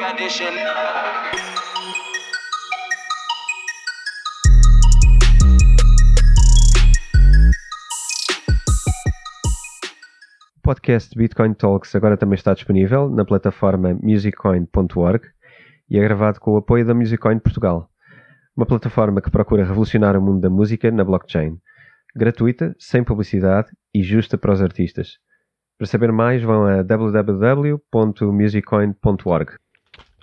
Edition. O podcast Bitcoin Talks agora também está disponível na plataforma musiccoin.org e é gravado com o apoio da Musiccoin Portugal, uma plataforma que procura revolucionar o mundo da música na blockchain, gratuita, sem publicidade e justa para os artistas. Para saber mais, vão a www.musiccoin.org.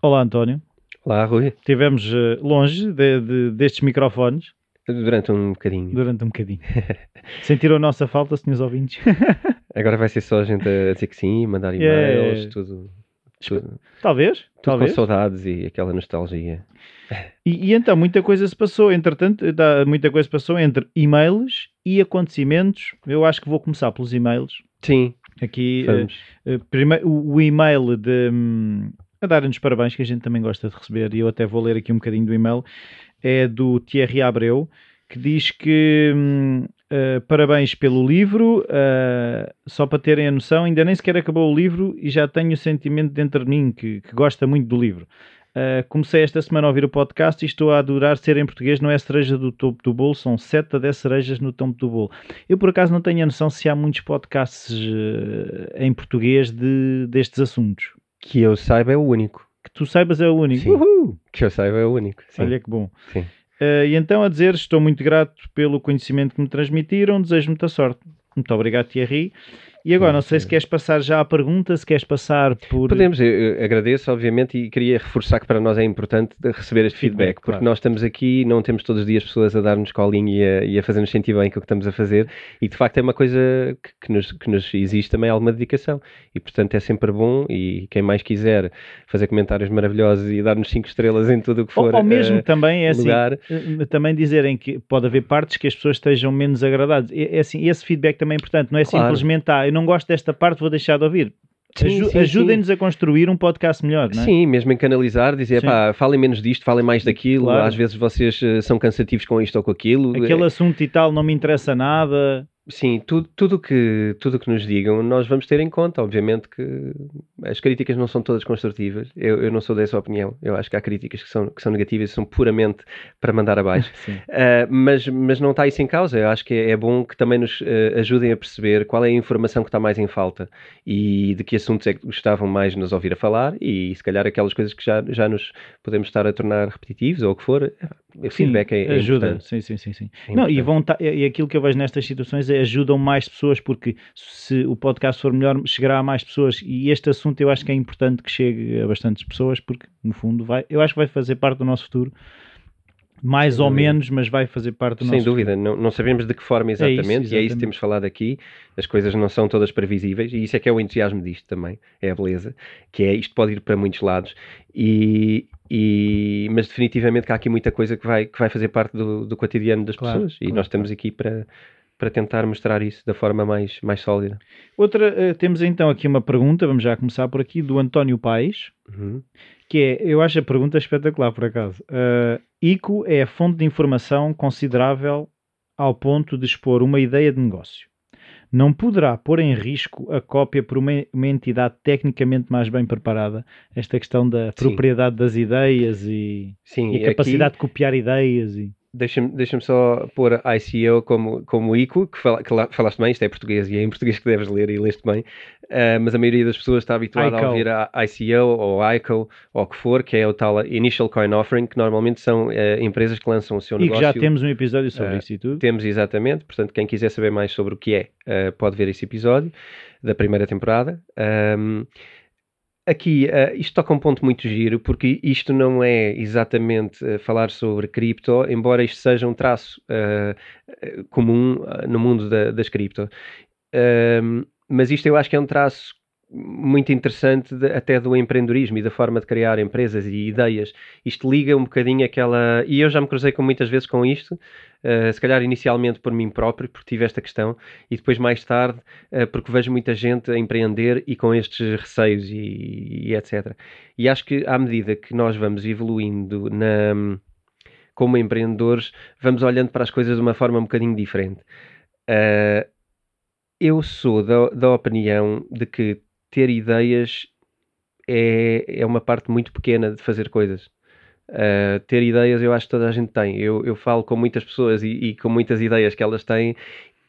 Olá, António. Olá, Rui. Estivemos eh, longe de- de- destes microfones Durante um bocadinho. durante um bocadinho. Sentiram a nossa falta, senhores ouvintes? Agora vai ser só a gente a dizer que sim, mandar Yeah. e-mails, tudo, tudo, talvez, tudo com talvez. saudades e aquela nostalgia. E, e então, muita coisa se passou. Entretanto, dá- muita coisa se passou entre e-mails e acontecimentos. Eu acho que vou começar pelos e-mails. Sim, Aqui, eh, vamos. eh, primeiro, o, o e-mail de... a dar-nos parabéns, que a gente também gosta de receber, e eu até vou ler aqui um bocadinho do e-mail, é do Thierry Abreu, que diz que eh, parabéns pelo livro, eh, só para terem a noção, ainda nem sequer acabou o livro e já tenho o sentimento dentro de mim que, que gosta muito do livro. Eh, comecei esta semana a ouvir o podcast e estou a adorar ser em português, não é cereja do topo do bolo, são 7 a 10 cerejas no topo do bolo. Eu por acaso não tenho a noção se há muitos podcasts eh, em português de, destes assuntos. Que eu saiba é o único. Que tu saibas é o único. Sim. Uhul! Que eu saiba é o único. Sim. Olha que bom. Sim. Eh, e então a dizer, estou muito grato pelo conhecimento que me transmitiram, desejo muita sorte. Muito obrigado, Thierry. E agora, não sei se queres passar já à pergunta, se queres passar por... Podemos, eu, agradeço, obviamente, e queria reforçar que para nós é importante receber este feedback, porque claro. nós estamos aqui, não temos todos os dias pessoas a dar-nos colinho e a, e a fazer-nos sentir bem com o que estamos a fazer, e de facto é uma coisa que, que nos, que nos exige também alguma dedicação, e portanto é sempre bom, e quem mais quiser fazer comentários maravilhosos e dar-nos cinco estrelas em tudo o que Ou, for ou mesmo eh, também é assim, lugar, eh, também dizerem que pode haver partes que as pessoas estejam menos agradadas. É, é assim, esse feedback também é importante, não é Claro. simplesmente, ah, eu não gosto desta parte, vou deixar de ouvir. Aju-. Ajudem-nos a construir um podcast melhor, não é? Sim, mesmo em canalizar, dizer, Sim. pá, falem menos disto, falem mais daquilo, Claro. às vezes vocês eh, são cansativos com isto ou com aquilo. Aquele assunto e tal não me interessa nada. Sim, tudo tudo que tudo que nos digam nós vamos ter em conta. Obviamente que as críticas não são todas construtivas. Eu, eu não sou dessa opinião. Eu acho que há críticas que são, que são negativas e são puramente para mandar abaixo. Uh, mas, mas não está isso em causa. Eu acho que é, é bom que também nos uh, ajudem a perceber qual é a informação que está mais em falta e de que assuntos é que gostavam mais de nos ouvir a falar e se calhar aquelas coisas que já, já nos podemos estar a tornar repetitivos ou o que for. Feedback é, é ajuda. importante. Sim, sim, sim, sim. É não, e vão ta- e aquilo que eu vejo nestas situações é ajudam mais pessoas porque se o podcast for melhor, chegará a mais pessoas e este assunto eu acho que é importante que chegue a bastantes pessoas porque no fundo vai, eu acho que vai fazer parte do nosso futuro. Mais Sem ou menos, mas vai fazer parte do Sem nosso dúvida, não, não sabemos de que forma isso, exatamente, e é isso exatamente. que temos falado aqui. As coisas não são todas previsíveis, e isso é que é o entusiasmo disto também, é a beleza, que é isto pode ir para muitos lados, e, e- mas definitivamente que há aqui muita coisa que vai, que vai fazer parte do, do cotidiano das Claro, pessoas, e claro, nós estamos aqui para, para tentar mostrar isso da forma mais, mais sólida. Outra, eh, temos então aqui uma pergunta, vamos já começar por aqui, do António Paes, Uhum. Que é, eu acho a pergunta espetacular por acaso. Uh, ICO é a fonte de informação considerável ao ponto de expor uma ideia de negócio. Não poderá pôr em risco a cópia por uma, uma entidade tecnicamente mais bem preparada? Esta questão da Sim. propriedade das ideias e, Sim, e e a aqui- capacidade de copiar ideias. E... Deixa-me deixa só pôr a ICO como, como ICO, que, fala, que lá- falaste bem, isto é português e é em português que deves ler e leste bem, Ah, mas a maioria das pessoas está habituada ICO. a ouvir a ICO ou ICO ou o que for, que é o tal Initial Coin Offering, que normalmente são eh, empresas que lançam o seu E que negócio. já temos um episódio sobre Ah, isso e tudo. Temos exatamente, portanto, quem quiser saber mais sobre o que é, pode ver esse episódio da primeira temporada. Aqui, eh, isto toca um ponto muito giro, porque isto não é exatamente eh, falar sobre cripto, embora isto seja um traço eh, comum no mundo da- das cripto. Mas isto eu acho que é um traço muito interessante de- até do empreendedorismo e da forma de criar empresas e ideias. Isto liga um bocadinho aquela. E eu já me cruzei com muitas vezes com isto, uh, se calhar inicialmente por mim próprio, porque tive esta questão, e depois mais tarde, uh, porque vejo muita gente a empreender e com estes receios e, e etc. E acho que à medida que nós vamos evoluindo na, como empreendedores, vamos olhando para as coisas de uma forma um bocadinho diferente. Uh, eu sou da, da opinião de que ter ideias é, é uma parte muito pequena de fazer coisas. Uh, ter ideias eu acho que toda a gente tem. Eu, eu falo com muitas pessoas e, e, com muitas ideias que elas têm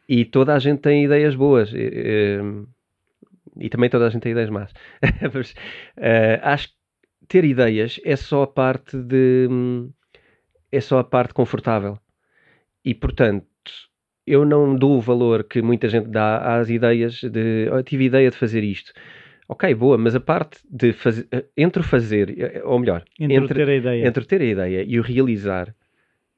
e toda a gente tem ideias boas. E, e também toda a gente tem ideias más. Mas, uh, acho que ter ideias é só a parte de é só a parte confortável. E portanto, eu não dou o valor que muita gente dá às ideias de oh, tive ideia de fazer isto. Ok, boa, mas a parte de fazer entre o fazer, ou melhor, entre, entre ter a ideia, entre ter a ideia e o realizar,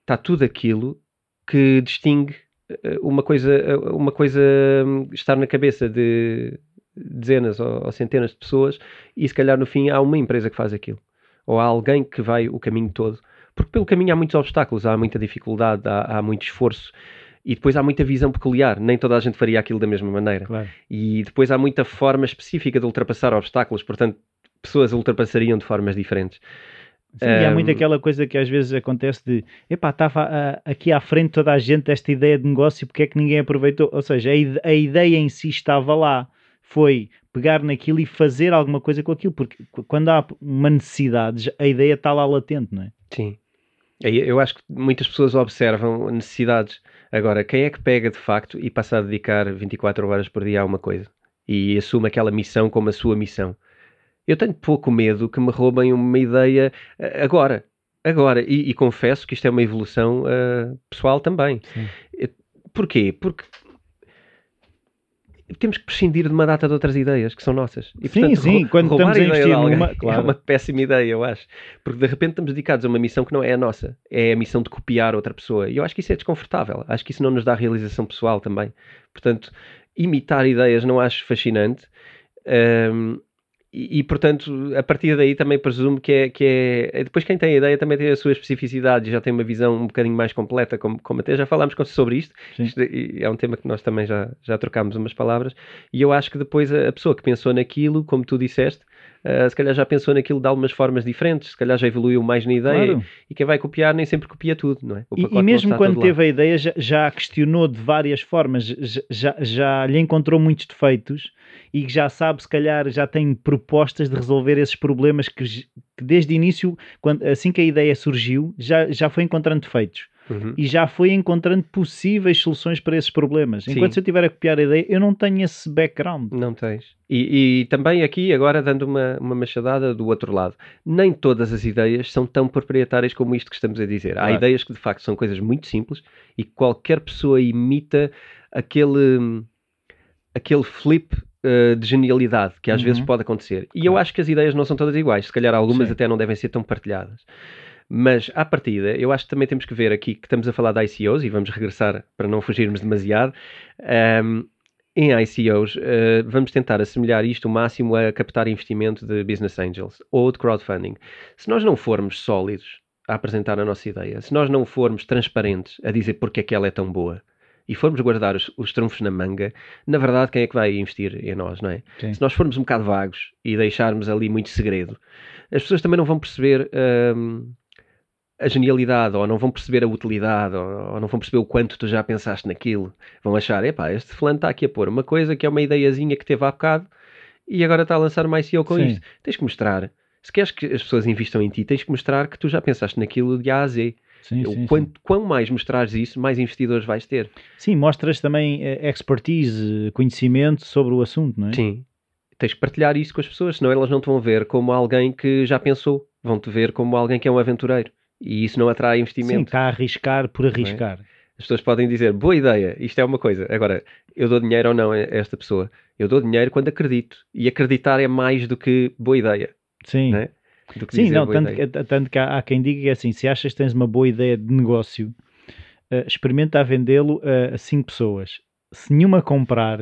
está tudo aquilo que distingue eh, uma coisa, eh, uma coisa hum, estar na cabeça de dezenas ou, centenas de pessoas e se calhar no fim há uma empresa que faz aquilo ou há alguém que vai o caminho todo porque pelo caminho há muitos obstáculos, há muita dificuldade, há, há muito esforço e depois há muita visão peculiar, nem toda a gente faria aquilo da mesma maneira. Claro. E depois há muita forma específica de ultrapassar obstáculos, portanto, pessoas ultrapassariam de formas diferentes. Sim, um... e há muito aquela coisa que às vezes acontece de epá, estava uh, aqui à frente toda a gente esta ideia de negócio, porque é que ninguém aproveitou? Ou seja, a, a ideia em si estava lá, foi pegar naquilo e fazer alguma coisa com aquilo, porque quando há uma necessidade, a ideia está lá latente, não é? Sim. Eu acho que muitas pessoas observam necessidades. Agora, quem é que pega de facto e passa a dedicar 24 horas por dia a uma coisa e assume aquela missão como a sua missão? Eu tenho pouco medo que me roubem uma ideia eh, agora. Agora, e, e confesso que isto é uma evolução uh, pessoal também. Sim. Porquê? Porque temos que prescindir de uma data de outras ideias que são nossas. E, sim, portanto, sim, quando estamos a investir numa... Claro. É uma péssima ideia, eu acho. Porque de repente estamos dedicados a uma missão que não é a nossa. É a missão de copiar outra pessoa. E eu acho que isso é desconfortável. Acho que isso não nos dá realização pessoal também. Portanto, imitar ideias não acho fascinante. Um, e, e, portanto, a partir daí também presumo que é, que é. Depois, quem tem a ideia também tem a sua especificidade e já tem uma visão um bocadinho mais completa, como, como até já falámos sobre isto. isto. é um tema que nós também já, já trocámos umas palavras. E eu acho que depois a, a pessoa que pensou naquilo, como tu disseste, uh, se calhar já pensou naquilo de algumas formas diferentes, se calhar já evoluiu mais na ideia. Claro. E quem vai copiar nem sempre copia tudo, não é? E, e, mesmo quando teve a ideia, já, já questionou de várias formas, já, já, lhe encontrou muitos defeitos e já sabe, se calhar, já tem propostas de resolver esses problemas que, que desde o início, quando, assim que a ideia surgiu, já, já foi encontrando defeitos. Uhum. E já foi encontrando possíveis soluções para esses problemas. Enquanto Sim. se eu estiver a copiar a ideia, eu não tenho esse background. Não tens. E, e, também aqui, agora dando uma, uma machadada do outro lado, nem todas as ideias são tão proprietárias como isto que estamos a dizer. Há ideias que de facto são coisas muito simples e qualquer pessoa imita aquele, aquele flip uh, de genialidade que às uhum. vezes pode acontecer. E eu acho que as ideias não são todas iguais, se calhar algumas Sim. até não devem ser tão partilhadas. Mas, à partida, eu acho que também temos que ver aqui que estamos a falar de ICOs e vamos regressar para não fugirmos demasiado. Um, em ICOs, uh, vamos tentar assemelhar isto o máximo a captar investimento de business angels ou de crowdfunding. Se nós não formos sólidos a apresentar a nossa ideia, se nós não formos transparentes a dizer porque é que ela é tão boa, e formos guardar os, os trunfos na manga, na verdade, quem é que vai investir em nós, não é? Sim. Se nós formos um bocado vagos e deixarmos ali muito segredo, as pessoas também não vão perceber a genialidade, ou não vão perceber a utilidade, ou, ou, não vão perceber o quanto tu já pensaste naquilo. Vão achar, epá, este fulano está aqui a pôr uma coisa que é uma ideiazinha que teve há bocado e agora está a lançar mais ICO com Sim. isto. Tens que mostrar. Se queres que as pessoas investam em ti, tens que mostrar que tu já pensaste naquilo de A a Z. Sim, sim, quanto, sim. Quão mais mostrares isso, mais investidores vais ter. Sim, mostras também uh, expertise, conhecimento sobre o assunto, não é? Sim. Tens que partilhar isso com as pessoas, senão elas não te vão ver como alguém que já pensou, vão-te ver como alguém que é um aventureiro. E isso não atrai investimento. Sim, está a arriscar por é? arriscar. É? As pessoas podem dizer, boa ideia, isto é uma coisa. Agora, eu dou dinheiro ou não a esta pessoa? Eu dou dinheiro quando acredito. E acreditar é mais do que boa ideia. Sim. É? Sim, não, tanto, que, tanto que há, há, quem diga que é assim, se achas que tens uma boa ideia de negócio, uh, experimenta a vendê-lo a cinco pessoas. Se nenhuma comprar,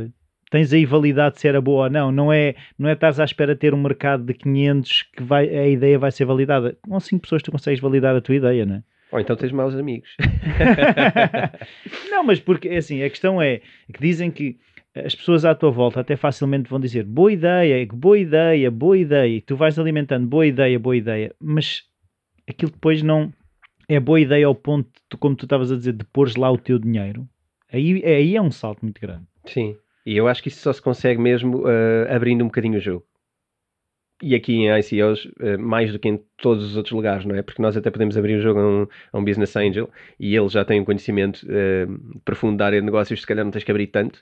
tens aí validade se era boa ou não. Não é, não é estás à espera de ter um mercado de 500 que vai, a ideia vai ser validada. Com cinco pessoas tu consegues validar a tua ideia, não é? Ou então tens maus amigos. não, mas porque, assim, a questão é que dizem que as pessoas à tua volta até facilmente vão dizer boa ideia, boa ideia, boa ideia, e tu vais alimentando boa ideia, boa ideia, mas aquilo depois não é boa ideia ao ponto, de, como tu estavas a dizer, de pôres lá o teu dinheiro. Aí, aí é um salto muito grande. Sim, e eu acho que isso só se consegue mesmo uh, abrindo um bocadinho o jogo. e aqui em ICOs, eh, mais do que em todos os outros lugares, não é? Porque nós até podemos abrir o jogo a um, a um business angel e ele já tem um conhecimento uh, profundo da área de negócios, se calhar não tens que abrir tanto,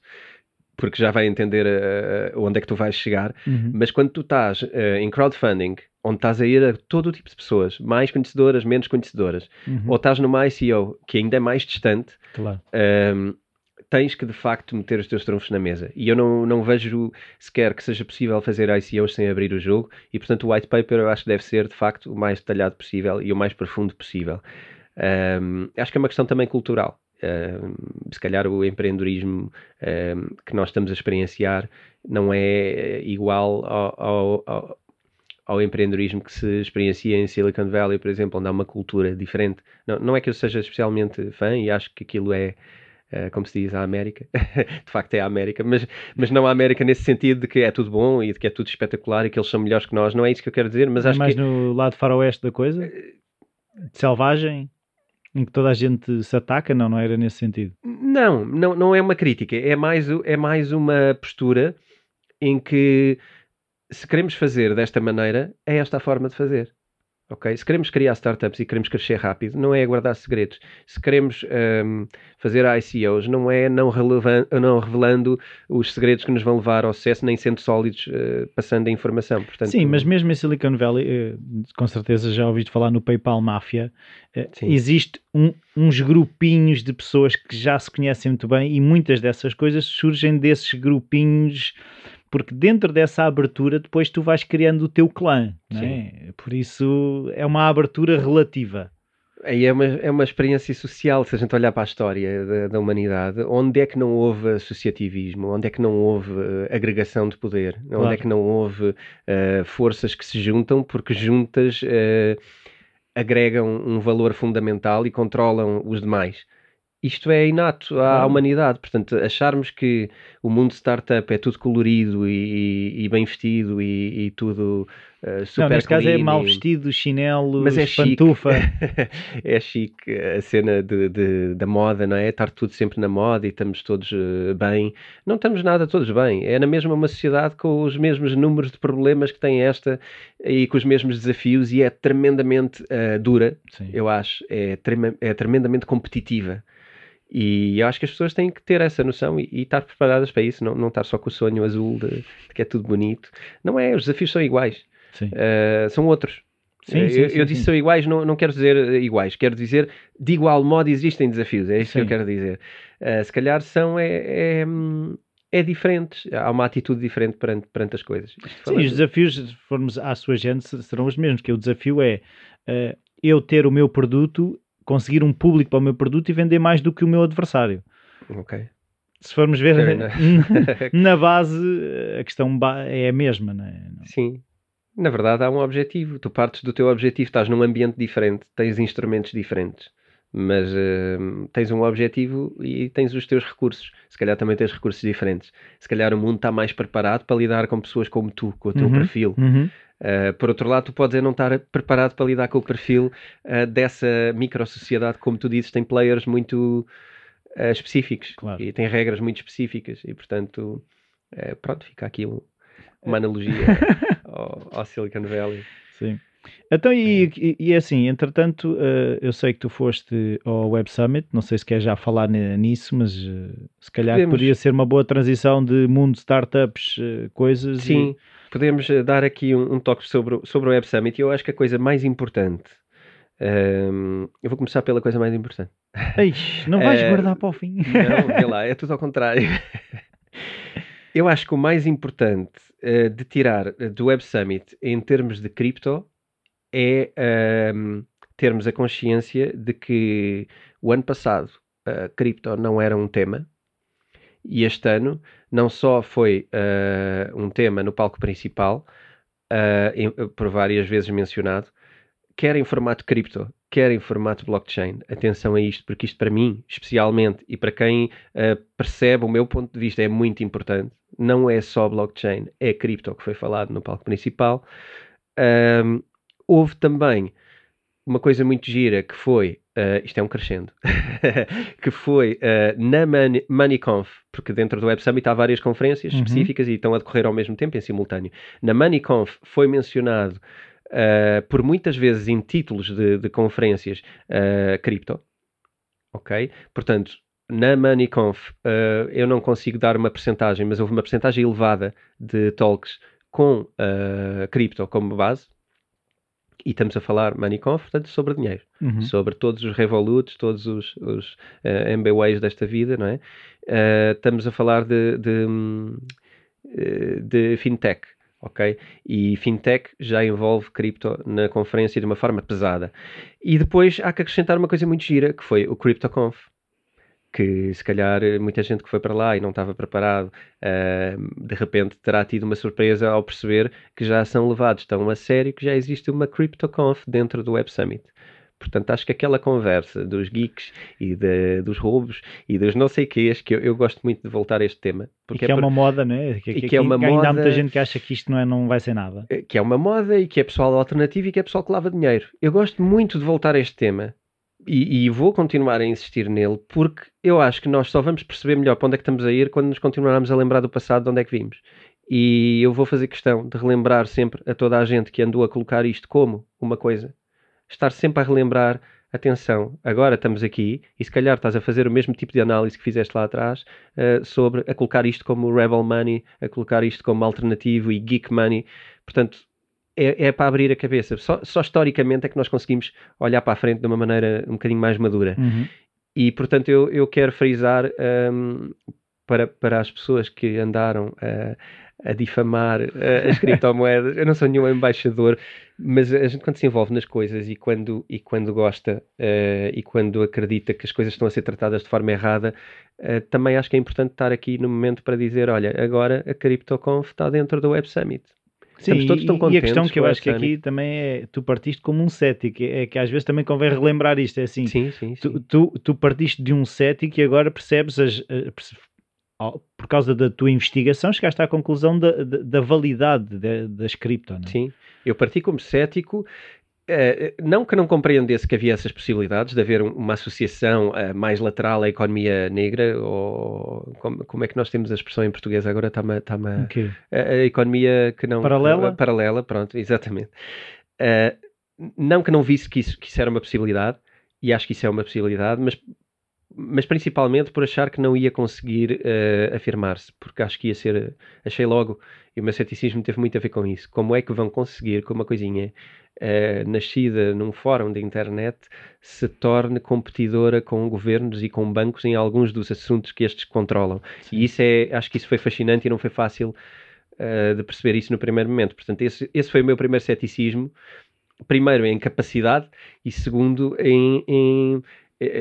porque já vai entender uh, onde é que tu vais chegar. Uhum. Mas quando tu estás uh, em crowdfunding, onde estás a ir a todo o tipo de pessoas, mais conhecedoras, menos conhecedoras, Uhum. ou estás numa ICO, que ainda é mais distante, Claro. um, tens que de facto meter os teus trunfos na mesa. E eu não, não vejo sequer que seja possível fazer ICOs sem abrir o jogo, e portanto o white paper eu acho que deve ser de facto o mais detalhado possível e o mais profundo possível. Um, acho que é uma questão também cultural. Um, se calhar o empreendedorismo um, que nós estamos a experienciar não é igual ao, ao, ao, ao empreendedorismo que se experiencia em Silicon Valley, por exemplo, onde há uma cultura diferente. Não, não é que eu seja especialmente fã e acho que aquilo é, uh, como se diz, a América. de facto é a América, mas, mas não a América nesse sentido de que é tudo bom e de que é tudo espetacular e que eles são melhores que nós. Não é isso que eu quero dizer, mas É acho mais que... no lado faroeste da coisa? Selvagem? Em que toda a gente se ataca? Não, não era nesse sentido. Não, não, não é uma crítica, é mais, é mais uma postura em que se queremos fazer desta maneira, é esta a forma de fazer. Ok? Se queremos criar startups e queremos crescer rápido, não é guardar segredos. Se queremos hum, fazer ICOs, não é não, não revelando os segredos que nos vão levar ao sucesso, nem sendo sólidos, eh, passando a informação. Portanto, Sim, mas mesmo em Silicon Valley, eh, com certeza já ouviste falar no PayPal Mafia, Sim. existe um- uns grupinhos de pessoas que já se conhecem muito bem e muitas dessas coisas surgem desses grupinhos porque dentro dessa abertura depois tu vais criando o teu clã, é? Por isso é uma abertura relativa. Aí é uma, é uma experiência social, se a gente olhar para a história da, da humanidade, onde é que não houve associativismo, onde é que não houve eh, agregação de poder, onde Claro. é que não houve eh, forças que se juntam porque juntas eh, agregam um valor fundamental e controlam os demais. Isto é inato à Claro. humanidade, portanto, acharmos que o mundo startup é tudo colorido e, e bem vestido e, e tudo eh, super não, neste caso é mal vestido, chinelo, mas é chique. pantufa. é chique a cena de, de- da moda, não é? Estar tudo sempre na moda e estamos todos eh, bem. Não estamos nada todos bem. É na mesma uma sociedade com os mesmos números de problemas que tem esta e com os mesmos desafios e é tremendamente eh, dura, Sim. eu acho. É, é tremendamente competitiva. E eu acho que as pessoas têm que ter essa noção e, e estar preparadas para isso, não, não estar só com o sonho azul de, de que é tudo bonito. Não é, os desafios são iguais. Sim. Uh, são outros. Sim, Uh, sim, eu, sim, eu disse são iguais, não, não quero dizer uh, iguais, quero dizer de igual modo existem desafios, é isso que eu quero dizer. Uh, se calhar são é, é, é diferentes, há uma atitude diferente perante, perante as coisas. Sim, os desafios, se formos à sua gente, se- serão os mesmos, que o desafio é eh, eu ter o meu produto, conseguir um público para o meu produto e vender mais do que o meu adversário. Ok. Se formos ver na base, a questão é a mesma, não é? Sim. Na verdade, há um objetivo. Tu partes do teu objetivo, estás num ambiente diferente, tens instrumentos diferentes, mas hum, tens um objetivo e tens os teus recursos. Se calhar também tens recursos diferentes. Se calhar o mundo está mais preparado para lidar com pessoas como tu, com o teu Uhum. perfil. Uhum. Uh, por outro lado, tu podes não estar preparado para lidar com o perfil uh, dessa micro-sociedade, como tu dizes, tem players muito uh, específicos Claro. e tem regras muito específicas e, portanto, pronto, fica aqui um- uma analogia ao, ao Silicon Valley. Sim. Então, e, e, e assim, entretanto, eh, eu sei que tu foste ao Web Summit, não sei se quer já falar ni- nisso, mas eh, se calhar Podemos. poderia ser uma boa transição de mundo startups, eh, coisas. e- Sim, podemos uh, dar aqui um, um toque sobre, o- sobre o Web Summit e eu acho que a coisa mais importante. um, eu vou começar pela coisa mais importante. Ei, não vais Eh, guardar para o fim. Não, vê lá, é tudo ao contrário. Eu acho que o mais importante eh, de tirar eh, do Web Summit em termos de cripto é ehm, termos a consciência de que o ano passado a cripto não era um tema e este ano não só foi eh, um tema no palco principal, eh, em- por várias vezes mencionado, quer em formato cripto, quer em formato blockchain. Atenção a isto, porque isto para mim, especialmente, e para quem uh, percebe o meu ponto de vista, é muito importante. Não é só blockchain, é cripto que foi falado no palco principal. Houve também uma coisa muito gira que foi, uh, isto é um crescendo, que foi uh, na Money, MoneyConf, porque dentro do Web Summit há várias conferências uhum. específicas e estão a decorrer ao mesmo tempo, em simultâneo. Na MoneyConf foi mencionado uh, por muitas vezes em títulos de, de conferências cripto, ok? Portanto, na MoneyConf eu não consigo dar uma percentagem, mas houve uma percentagem elevada de talks com cripto como base, e estamos a falar MoneyConf, portanto, sobre dinheiro, uhum. sobre todos os Revoluts, todos os, os uh, eh, MBWays desta vida, não é? Uh, estamos a falar de, de, eh, de, fintech, ok? E fintech já envolve cripto na conferência de uma forma pesada. E depois há que acrescentar uma coisa muito gira, que foi o CryptoConf, que se calhar muita gente que foi para lá e não estava preparado, uh, de repente terá tido uma surpresa ao perceber que já são levados tão a sério que já existe uma CryptoConf dentro do Web Summit. Portanto, acho que aquela conversa dos geeks e de, dos roubos e dos não sei quês, que eu, eu, gosto muito de voltar a este tema. Porque e que é, é uma moda, né? Que, e que, que é uma ainda moda, há muita gente que acha que isto não, é, não vai ser nada. Eh, que é uma moda e que é pessoal alternativo e que é pessoal que lava dinheiro. Eu gosto muito de voltar a este tema e, e, vou continuar a insistir nele porque eu acho que nós só vamos perceber melhor para onde é que estamos a ir quando nos continuarmos a lembrar do passado de onde é que vimos. E eu vou fazer questão de relembrar sempre a toda a gente que andou a colocar isto como uma coisa. Estar sempre a relembrar, atenção, agora estamos aqui e se calhar estás a fazer o mesmo tipo de análise que fizeste lá atrás uh, sobre a colocar isto como rebel money, a colocar isto como alternativo e geek money. Portanto, é, é, para abrir a cabeça. Só, só, historicamente é que nós conseguimos olhar para a frente de uma maneira um bocadinho mais madura. Uhum. E, portanto, eu, eu quero frisar um, para, para as pessoas que andaram a, a difamar as criptomoedas. eu não sou nenhum embaixador, mas a gente, quando se envolve nas coisas e quando, e quando gosta uh, e quando acredita que as coisas estão a ser tratadas de forma errada, uh, também acho que é importante estar aqui no momento para dizer: olha, agora a CryptoConf está dentro do Web Summit. Sim, todos tão contentes. E a questão que eu acho que aqui também é, tu partiste como um cético, é que às vezes também convém relembrar isto, é assim, sim, sim, sim. Tu, tu, tu, partiste de um cético e agora percebes, as, por causa da tua investigação, chegaste à conclusão da, da, da validade das cripto, não é? Sim, eu parti como cético Uh, não que não compreendesse que havia essas possibilidades de haver uma associação uh, mais lateral à economia negra, ou como, como, é que nós temos a expressão em português agora? Está -me, tá okay. a, a, economia que não. Paralela? Paralela, pronto, exatamente. Não que não visse que isso, que isso era uma possibilidade, e acho que isso é uma possibilidade, mas mas principalmente por achar que não ia conseguir uh, afirmar-se, porque acho que ia ser, achei logo, e o meu ceticismo teve muito a ver com isso, como é que vão conseguir que uma coisinha uh, nascida num fórum de internet se torne competidora com governos e com bancos em alguns dos assuntos que estes controlam. Sim. E isso é, acho que isso foi fascinante e não foi fácil uh, de perceber isso no primeiro momento. Portanto, esse, esse foi o meu primeiro ceticismo, primeiro em capacidade e segundo em, em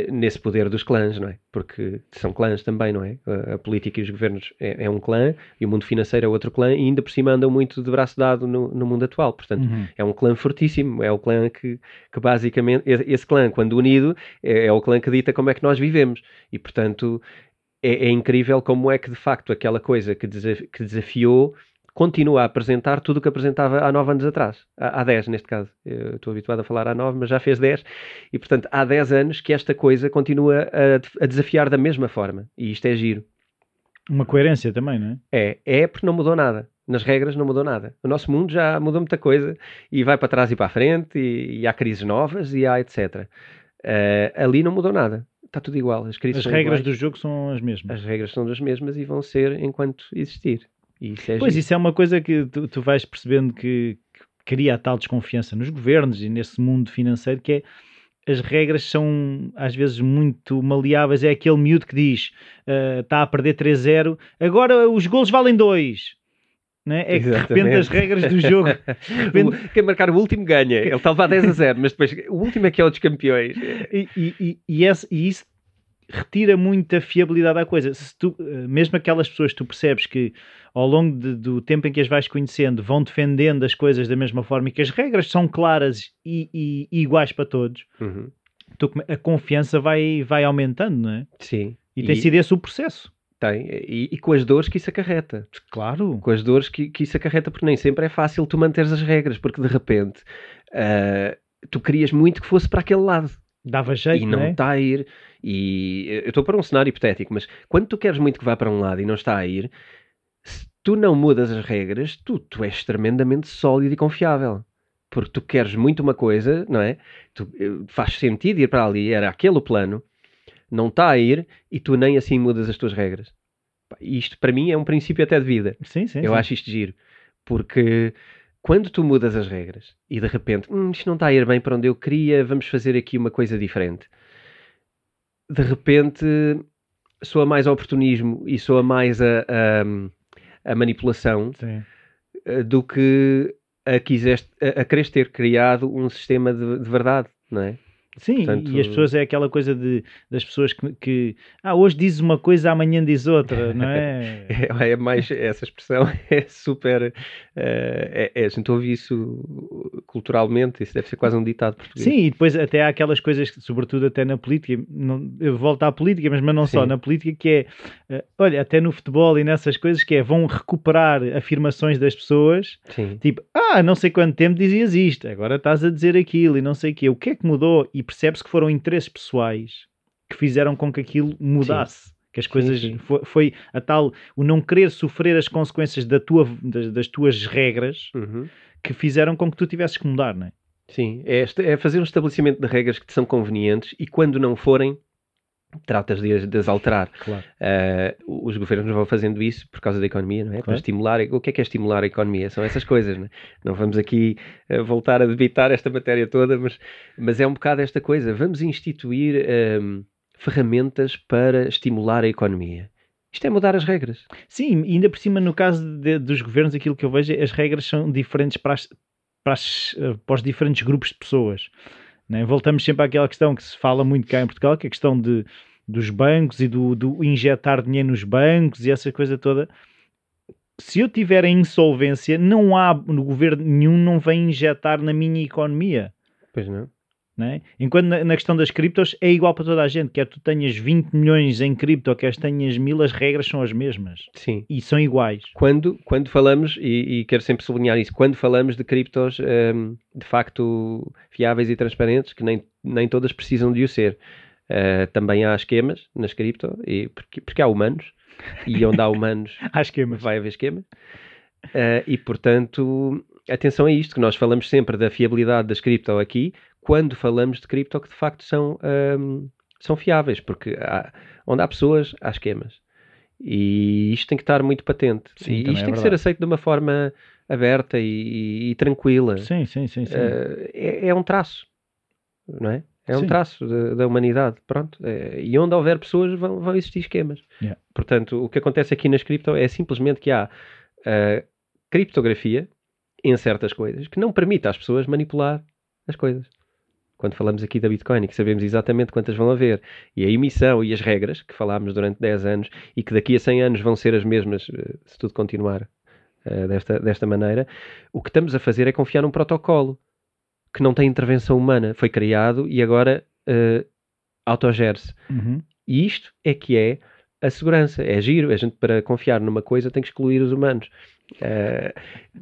nesse poder dos clãs, não é? Porque são clãs também, não é? A, política e os governos é, é, um clã e o mundo financeiro é outro clã e ainda por cima andam muito de braço dado no, no mundo atual. Portanto, uhum. é um clã fortíssimo, é o clã que, que basicamente, esse clã, quando unido, é, é, o clã que dita como é que nós vivemos e, portanto, é, é incrível como é que de facto aquela coisa que, desaf que desafiou continua a apresentar tudo o que apresentava há 9 anos atrás, há, há 10 neste caso. Eu estou habituado a falar há 9, mas já fez 10, e portanto há 10 anos que esta coisa continua a, a desafiar da mesma forma, e isto é giro. Uma coerência também, não é? É, é porque não mudou nada. Nas regras não mudou nada. O nosso mundo já mudou muita coisa e vai para trás e para a frente e, e há crises novas e há etc. Uh, eh, ali não mudou nada. Está tudo igual. As, as regras iguais. do jogo são as mesmas. As regras são as mesmas e vão ser enquanto existir. Isso é pois, giro. isso é uma coisa que tu, tu vais percebendo que, que cria a tal desconfiança nos governos e nesse mundo financeiro que é as regras são às vezes muito maleáveis. É aquele miúdo que diz uh, está a perder 3-0, agora os golos valem 2. Né? É que de repente as regras do jogo. Repente... Quem marcar o último ganha. Ele está a levar 10 a 0, mas depois o último é que é o dos campeões. E, e, e, esse, e isso retira muita fiabilidade à coisa. Se tu, eh, mesmo aquelas pessoas que tu percebes que ao longo de, do tempo em que as vais conhecendo vão defendendo as coisas da mesma forma e que as regras são claras e, e, e iguais para todos, uhum. tu, a confiança vai, vai aumentando, não é? Sim. E, e tem sido esse o processo. Tem, e, e, com as dores que isso acarreta. Claro. Com as dores que, que isso acarreta, porque nem sempre é fácil tu manteres as regras, porque de repente uh, tu querias muito que fosse para aquele lado. Dava jeito, e não é? está a ir. E eu estou para um cenário hipotético, mas quando tu queres muito que vá para um lado e não está a ir, se tu não mudas as regras, tu, tu és tremendamente sólido e confiável. Porque tu queres muito uma coisa, não é? Tu, eh, faz sentido ir para ali, era aquele o plano, não está a ir e tu nem assim mudas as tuas regras. Isto para mim é um princípio até de vida. Sim, sim. Eu sim. acho isto giro. Porque quando tu mudas as regras e de repente, hum, isto não está a ir bem para onde eu queria, vamos fazer aqui uma coisa diferente. De repente soa mais ao oportunismo e soa mais a, a, a manipulação Sim. eh, do que a, quiseste, a, a quereres ter criado um sistema de, de verdade, não é? Sim, Portanto- e as pessoas é aquela coisa de, das pessoas que, que ah, hoje diz uma coisa, amanhã diz outra, não é? É, é mais, essa expressão é super. eh, é, é, a gente ouve isso culturalmente, isso deve ser quase um ditado português. Sim, e depois até há aquelas coisas, que, sobretudo até na política, não, eu volto à política, mas, mas não só, Sim. na política que é, eh, olha, até no futebol e nessas coisas que é, vão recuperar afirmações das pessoas, Sim. tipo, ah, não sei quanto tempo dizias isto, agora estás a dizer aquilo e não sei o quê, o que é que mudou? E percebe-se que foram interesses pessoais que fizeram com que aquilo mudasse. Que as coisas sim. Foi, foi a tal o não querer sofrer as consequências da tua, das, das tuas regras Uhum. que fizeram com que tu tivesses que mudar, não é? Sim, é, é fazer um estabelecimento de regras que te são convenientes e quando não forem, tratas de, as- de as alterar. Claro. Ah, os governos vão fazendo isso por causa da economia, não é? Para Claro. estimular. O que é que é estimular a economia? São essas coisas, não é? Não vamos aqui ah, voltar a debitar esta matéria toda, mas, mas é um bocado esta coisa. Vamos instituir ahm, ferramentas para estimular a economia. Isto é mudar as regras. Sim, e ainda por cima, no caso de- dos governos, aquilo que eu vejo, é as regras são diferentes para, as- para, as, eh, para os diferentes grupos de pessoas. Não é? Voltamos sempre àquela questão que se fala muito cá em Portugal, que é a questão de, dos bancos e do, do injetar dinheiro nos bancos e essa coisa toda. Se eu tiver em insolvência, não há, no governo nenhum não vem injetar na minha economia. Pois não? Não é? Enquanto na, na questão das criptos é igual para toda a gente, quer tu tenhas 20 milhões em cripto, quer tenhas mil, as regras são as mesmas Sim. e são iguais. Quando, quando falamos, e, e quero sempre sublinhar isso, quando falamos de criptos ahm, de facto fiáveis e transparentes, que nem, nem todas precisam de o ser. Ah, também há esquemas nas cripto, e, porque, porque há humanos, e onde há humanos Acho que é, mas vai haver esquemas. Ah, e portanto, atenção a isto, que nós falamos sempre da fiabilidade das cripto aqui, quando falamos de cripto que de facto são, ahm, são fiáveis, porque há- onde há pessoas, há esquemas. E isto tem que estar muito patente. Sim, e isto é tem que ser aceito de uma forma aberta e, e tranquila. sim, sim, sim, sim. Ah, é, é um traço, não é? É um Sim. traço da, da humanidade, pronto. É, e onde houver pessoas vão, vão existir esquemas. Yeah. Portanto, o que acontece aqui nas cripto é simplesmente que há ah, criptografia em certas coisas que não permite às pessoas manipular as coisas. Quando falamos aqui da Bitcoin e que sabemos exatamente quantas vão haver, e a emissão e as regras que falámos durante 10 anos e que daqui a 100 anos vão ser as mesmas eh, se tudo continuar eh, desta, desta maneira, o que estamos a fazer é confiar num protocolo que não tem intervenção humana. Foi criado e agora uh, autogere-se. Uhum. E isto é que é a segurança. É giro. A gente, para confiar numa coisa, tem que excluir os humanos. Uh,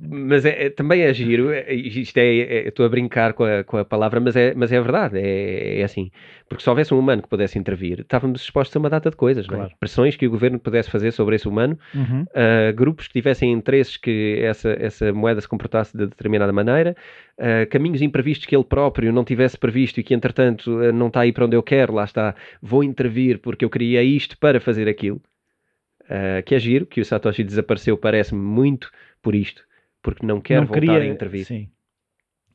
mas é, é- também é giro. é- Isto é, é- eu estou a brincar com a, com a palavra, mas é, mas é verdade. É, é assim. Porque se houvesse um humano que pudesse intervir, estávamos expostos a uma data de coisas. é? Claro. Pressões que o governo pudesse fazer sobre esse humano Uhum. uh, grupos que tivessem interesses que essa, essa moeda se comportasse de determinada maneira, uh, caminhos imprevistos que ele próprio não tivesse previsto e que, entretanto, não está aí para onde eu quero, lá está, vou intervir porque eu queria isto para fazer aquilo. Uh, que é giro, que o Satoshi desapareceu, parece-me muito por isto, porque não quer não voltar queria, a intervir. Sim.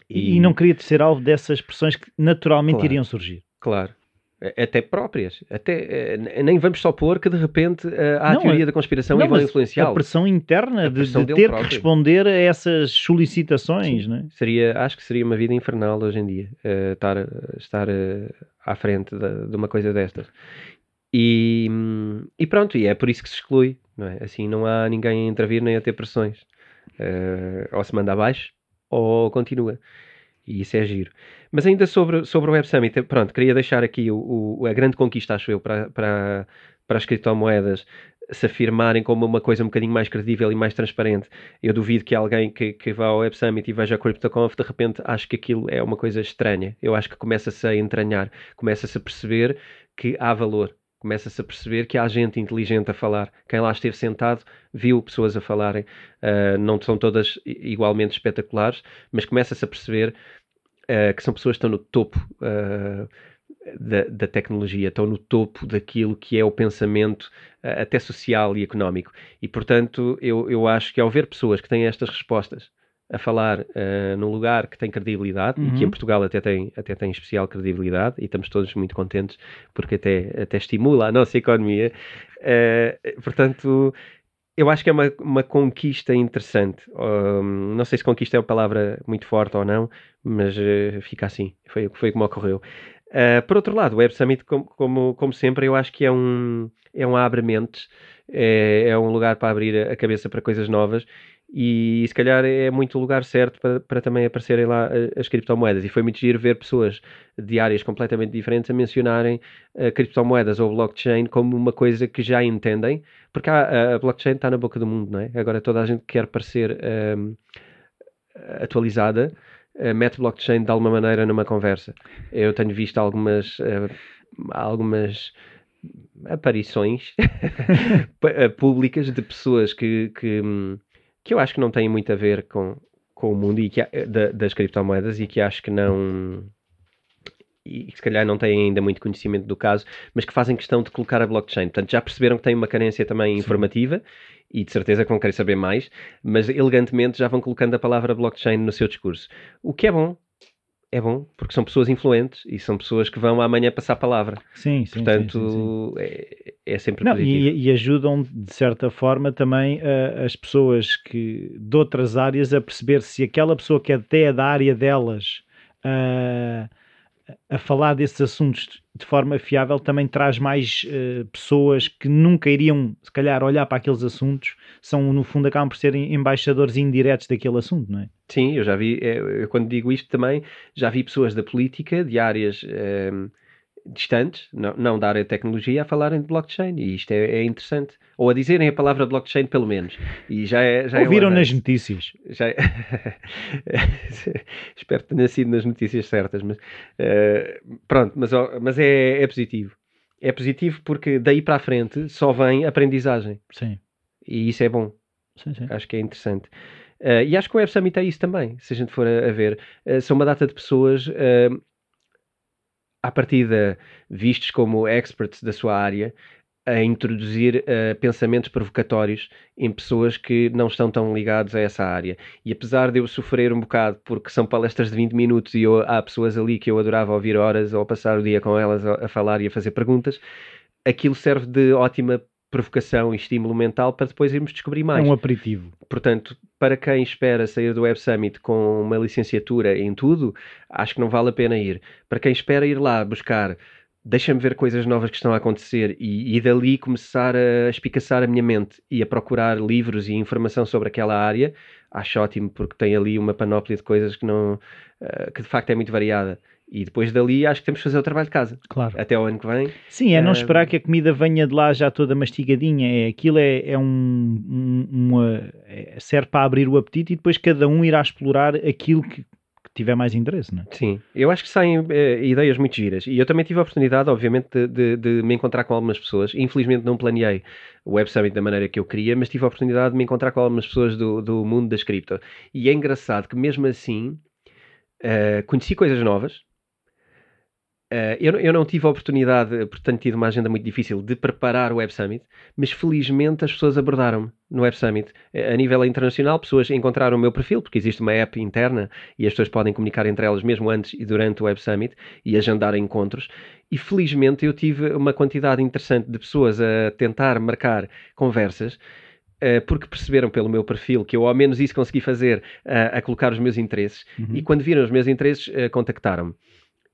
E... e não queria ser alvo dessas pressões que naturalmente Claro. iriam surgir. Claro. A- Até próprias. Até, eh, nem vamos só pôr que de repente eh, há a Não, teoria é- da conspiração Não, e vão mas influenciá-lo. A pressão interna A de, pressão de ter que próprio. responder a essas solicitações, Sim. não é? Seria, acho que seria uma vida infernal hoje em dia eh, estar, estar eh, à frente da- de uma coisa destas. E, e pronto, e é por isso que se exclui, não é? Assim não há ninguém a intervir nem a ter pressões. Eh, ou se manda abaixo ou continua. E isso é giro. Mas ainda sobre, sobre o Web Summit, pronto, queria deixar aqui o, o a grande conquista, acho eu, para, para, para as criptomoedas se afirmarem como uma coisa um bocadinho mais credível e mais transparente. Eu duvido que alguém que, que vá ao Web Summit e veja a CryptoConf de repente ache que aquilo é uma coisa estranha. Eu acho que começa-se a entranhar, começa-se a perceber que há valor, começa-se a perceber que há gente inteligente a falar. Quem lá esteve sentado viu pessoas a falarem. Uh, não são todas igualmente espetaculares, mas começa-se a perceber uh, que são pessoas que estão no topo. Uh, da, da, tecnologia, estão no topo daquilo que é o pensamento até social e económico. E, portanto, eu, eu acho que ao ver pessoas que têm estas respostas a falar uh, num lugar que tem credibilidade uhum. e que em uhum. Portugal até tem, até tem especial credibilidade e estamos todos muito contentes porque até, até estimula a nossa economia. Uh, portanto, eu acho que é uma, uma conquista interessante. Um, não sei se conquista é uma palavra muito forte ou não, mas uh, fica assim. Foi, foi como ocorreu. Uh, por outro lado, o Web Summit, como, como, como, sempre, eu acho que é um, é um abre-mentes, é, é, um lugar para abrir a cabeça para coisas novas e se calhar é muito o lugar certo para, para também aparecerem lá as criptomoedas. E foi muito giro ver pessoas de áreas completamente diferentes a mencionarem uh, criptomoedas ou blockchain como uma coisa que já entendem, porque a, a blockchain está na boca do mundo, não é? Agora toda a gente quer parecer um, atualizada uh, mete blockchain de alguma maneira numa conversa. Eu tenho visto algumas, uh, algumas aparições eh, públicas de pessoas que, que, que eu acho que não têm muito a ver com, com o mundo e que, da, das criptomoedas e que acho que não e se calhar não têm ainda muito conhecimento do caso, mas que fazem questão de colocar a blockchain. Portanto, já perceberam que tem uma carência também Sim. informativa e de certeza que vão querer saber mais, mas elegantemente já vão colocando a palavra blockchain no seu discurso. O que é bom, é bom, porque são pessoas influentes e são pessoas que vão amanhã passar a palavra. Sim, sim. Portanto, sim, sim, sim. É, é, sempre Não, e, e, ajudam, de certa forma, também uh, as pessoas que de outras áreas a perceber se aquela pessoa que até é da área delas. Uh, a falar desses assuntos de forma fiável também traz mais uh, pessoas que nunca iriam, se calhar, olhar para aqueles assuntos, são, no fundo, acabam por ser embaixadores indiretos daquele assunto, não é? Sim, eu já vi, eh, eu, quando digo isto também, já vi pessoas da política, de áreas. Uh, distantes, não, não da área de tecnologia, a falarem de blockchain. E isto é, é interessante. Ou a dizerem a palavra blockchain, pelo menos. E já é, já é Ouviram é nas notícias. Já é... Espero que tenha sido nas notícias certas. Mas, uh, pronto, mas, mas é, é positivo. É positivo porque daí para a frente só vem aprendizagem. Sim. E isso é bom. Sim, sim. Acho que é interessante. Uh, e acho que o Web Summit é isso também, se a gente for a, a ver. Uh, são uma data de pessoas uh, à partida vistos como experts da sua área, a introduzir uh, pensamentos provocatórios em pessoas que não estão tão ligados a essa área. E apesar de eu sofrer um bocado, porque são palestras de 20 minutos e eu, há pessoas ali que eu adorava ouvir horas ou passar o dia com elas a, a falar e a fazer perguntas, aquilo serve de ótima provocação e estímulo mental para depois irmos descobrir mais. É um aperitivo. Portanto, para quem espera sair do Web Summit com uma licenciatura em tudo, acho que não vale a pena ir. Para quem espera ir lá buscar, deixa-me ver coisas novas que estão a acontecer e, e dali começar a espicaçar a minha mente e a procurar livros e informação sobre aquela área, acho ótimo porque tem ali uma panóplia de coisas que não uh, que de facto é muito variada e depois dali acho que temos que fazer o trabalho de casa. Claro. Até o ano que vem. Sim, é não esperar que a comida venha de lá já toda mastigadinha. É, aquilo é, é um, um uma, é, serve para abrir o apetite e depois cada um irá explorar aquilo que, que tiver mais interesse, não é? Sim, eu acho que saem é, ideias muito giras. E eu também tive a oportunidade, obviamente, de, de, de, me encontrar com algumas pessoas. Infelizmente não planeei o Web Summit da maneira que eu queria, mas tive a oportunidade de me encontrar com algumas pessoas do, do mundo das cripto. E é engraçado que mesmo assim uh, conheci coisas novas Uh, eu, eu, não tive a oportunidade, porque tenho tido uma agenda muito difícil, de preparar o Web Summit, mas felizmente as pessoas abordaram-me no Web Summit. Uh, a nível internacional, pessoas encontraram o meu perfil, porque existe uma app interna e as pessoas podem comunicar entre elas mesmo antes e durante o Web Summit e agendar encontros. E felizmente eu tive uma quantidade interessante de pessoas a tentar marcar conversas. Porque perceberam pelo meu perfil que eu ao menos isso consegui fazer uh, a colocar os meus interesses uhum. e quando viram os meus interesses contactaram-me.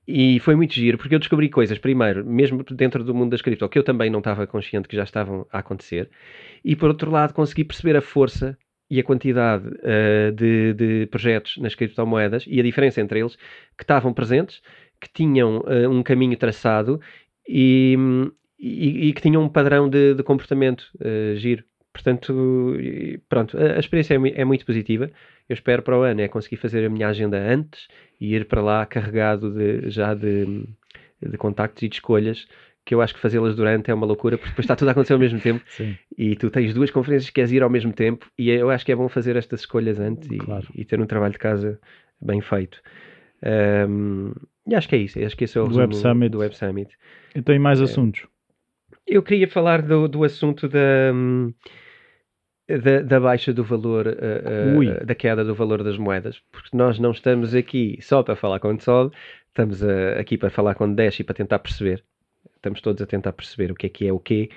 E foi muito giro, porque eu descobri coisas, primeiro, mesmo dentro do mundo das cripto, que eu também não estava consciente que já estavam a acontecer, e por outro lado, consegui perceber a força e a quantidade uh, de, de, projetos nas criptomoedas e a diferença entre eles que estavam presentes, que tinham uh, um caminho traçado e, e, e, que tinham um padrão de, de comportamento uh, giro. Portanto, pronto, a, a experiência é, é, muito positiva. Eu espero para o ano é conseguir fazer a minha agenda antes e ir para lá carregado de, já de, de contactos e de escolhas que eu acho que fazê-las durante é uma loucura, porque depois está tudo a acontecer ao mesmo tempo Sim. e tu tens duas conferências que queres ir ao mesmo tempo e eu acho que é bom fazer estas escolhas antes claro. e, e, ter um trabalho de casa bem feito. Um, e acho que é isso, acho que esse é o do Web Summit. do Web Summit. Então, e mais é, assuntos? Eu queria falar do, do assunto da, da, da, baixa do valor, uh, uh, da queda do valor das moedas, porque nós não estamos aqui só para falar com o Sol, estamos uh, aqui para falar com Dash e para tentar perceber. Estamos todos a tentar perceber o que é que é o quê.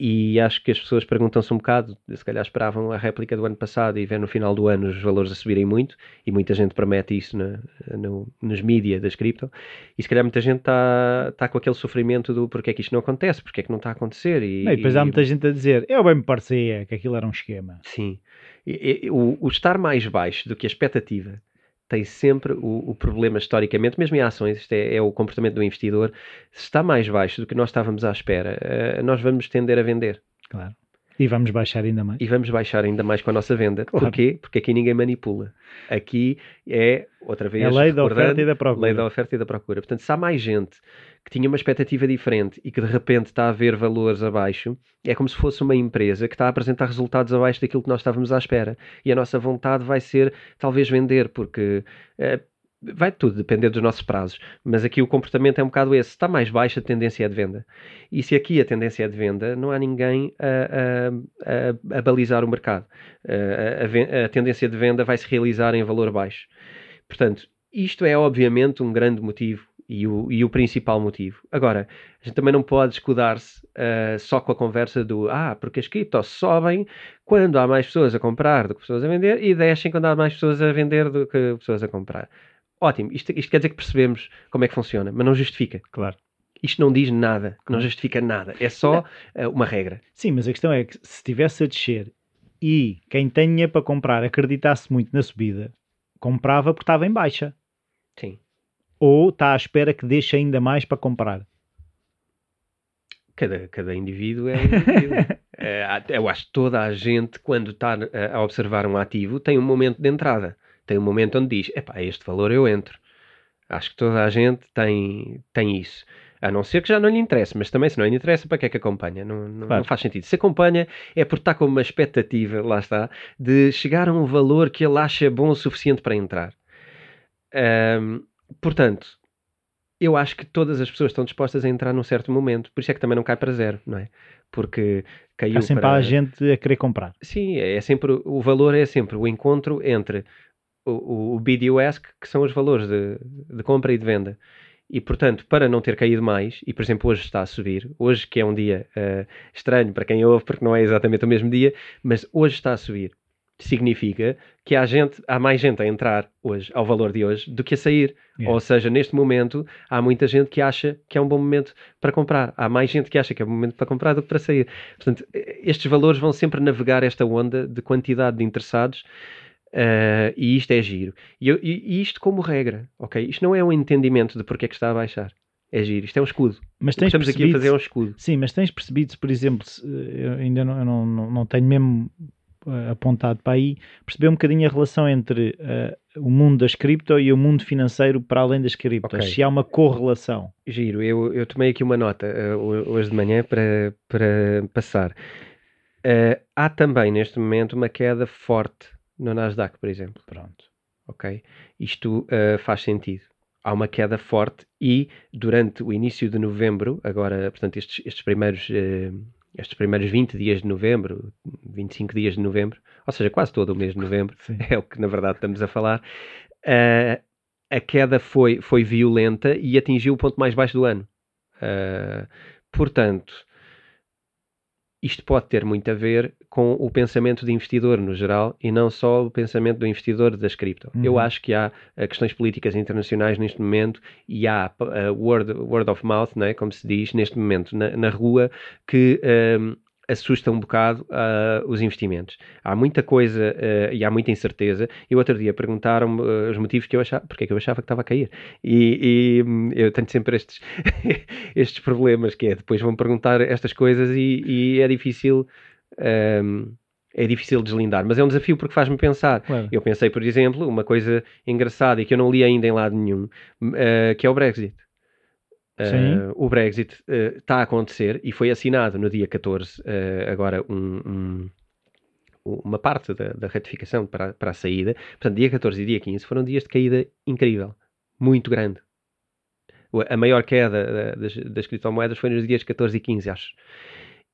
E acho que as pessoas perguntam-se um bocado, se calhar esperavam a réplica do ano passado e ver no final do ano os valores a subirem muito, e muita gente promete isso na, no, nos mídias das cripto, e se calhar muita gente está tá com aquele sofrimento do porque é que isto não acontece, porque é que não está a acontecer. E, não, e depois há muita gente a dizer, eu bem me parecia que aquilo era um esquema. Sim. E, e, o, o estar mais baixo do que a expectativa tem sempre o, o, problema historicamente, mesmo em ações, isto é, é, o comportamento do investidor, se está mais baixo do que nós estávamos à espera, uh, nós vamos tender a vender. Claro. E vamos baixar ainda mais. E vamos baixar ainda mais com a nossa venda. Claro. Porquê? Porque aqui ninguém manipula. Aqui é, outra vez, é a lei da oferta e da procura. Lei da oferta e da procura. Portanto, se há mais gente que tinha uma expectativa diferente e que de repente está a ver valores abaixo, é como se fosse uma empresa que está a apresentar resultados abaixo daquilo que nós estávamos à espera. E a nossa vontade vai ser, talvez, vender, porque. Uh, vai tudo depender dos nossos prazos, mas aqui o comportamento é um bocado esse. Se está mais baixa, a tendência é de venda. E se aqui a tendência é de venda, não há ninguém a, a, a, a balizar o mercado. A, tendência de venda vai se realizar em valor baixo. Portanto, isto é obviamente um grande motivo e o, e o principal motivo. Agora, a gente também não pode escudar-se uh, só com a conversa do ah, porque as criptos sobem quando há mais pessoas a comprar do que pessoas a vender e descem quando há mais pessoas a vender do que pessoas a comprar. Ótimo, isto, isto quer dizer que percebemos como é que funciona, mas não justifica. Claro. Isto não diz nada, não justifica nada, é só uh, uma regra. Sim, mas a questão é que se estivesse a descer e quem tinha para comprar acreditasse muito na subida, comprava porque estava em baixa. Sim. Ou está à espera que deixe ainda mais para comprar? Cada, cada indivíduo é um indivíduo. é, eu acho que toda a gente, quando está a observar um ativo, tem um momento de entrada tem um momento onde diz: epá, este valor eu entro. Acho que toda a gente tem, tem isso. A não ser que já não lhe interesse, mas também se não lhe interessa, para que é que acompanha? Não, não, claro. não, faz sentido. Se acompanha é porque está com uma expectativa, lá está, de chegar a um valor que ele acha bom o suficiente para entrar. Um, portanto, eu acho que todas as pessoas estão dispostas a entrar num certo momento, por isso é que também não cai para zero, não é? Porque caiu Há sempre para... a gente a querer comprar. Sim, é sempre, o valor é sempre o encontro entre o, o BDUS, que são os valores de, de compra e de venda. E, portanto, para não ter caído mais, e por exemplo hoje está a subir, hoje que é um dia uh, estranho para quem ouve, porque não é exatamente o mesmo dia, mas hoje está a subir, significa que há, gente, há mais gente a entrar hoje, ao valor de hoje, do que a sair. Yeah. Ou seja, neste momento, há muita gente que acha que é um bom momento para comprar. Há mais gente que acha que é um bom momento para comprar do que para sair. Portanto, estes valores vão sempre navegar esta onda de quantidade de interessados Uh, e isto é giro. E, eu, e, isto como regra, ok? Isto não é um entendimento de porque é que está a baixar. É giro, isto é um escudo. Mas tens estamos aqui a fazer um escudo. Sim, mas tens percebido, por exemplo, eu ainda não, não, não, não tenho mesmo uh, apontado para aí, perceber um bocadinho a relação entre uh, o mundo das cripto e o mundo financeiro para além das criptos. Okay. Se há uma correlação. Giro, eu, eu tomei aqui uma nota hoje de manhã para, para passar. há também neste momento uma queda forte no Nasdaq, por exemplo. Pronto. Ok? Isto uh, faz sentido. Há uma queda forte e durante o início de novembro, agora, portanto, estes, estes primeiros. Uh, estes primeiros 20 dias de novembro, 25 dias de novembro, ou seja, quase todo o mês de novembro, Sim. é o que na verdade estamos a falar, uh, a queda foi, foi violenta e atingiu o ponto mais baixo do ano. Uh, portanto, isto pode ter muito a ver com o pensamento de investidor no geral e não só o pensamento do investidor das cripto. Uhum. Eu acho que há uh, questões políticas internacionais neste momento e há uh, word, word of mouth, né, como se diz, neste momento na, na rua, que uh, assusta um bocado uh, os investimentos. Há muita coisa uh, e há muita incerteza. E o outro dia perguntaram-me uh, os motivos que eu achava, porque é que eu achava que estava a cair. E, e hum, eu tenho sempre estes, estes problemas, que é depois vão perguntar estas coisas e, e é difícil. Um, é difícil deslindar, mas é um desafio porque faz-me pensar. Claro. Eu pensei, por exemplo, uma coisa engraçada e que eu não li ainda em lado nenhum, que é o Brexit. Uh, o Brexit está uh, a acontecer e foi assinado no dia 14, uh, agora um, um, uma parte da, da ratificação para, para, a saída. Portanto, dia 14 e dia 15 foram dias de caída incrível, muito grande. A maior queda das, das criptomoedas foi nos dias 14 e 15, acho.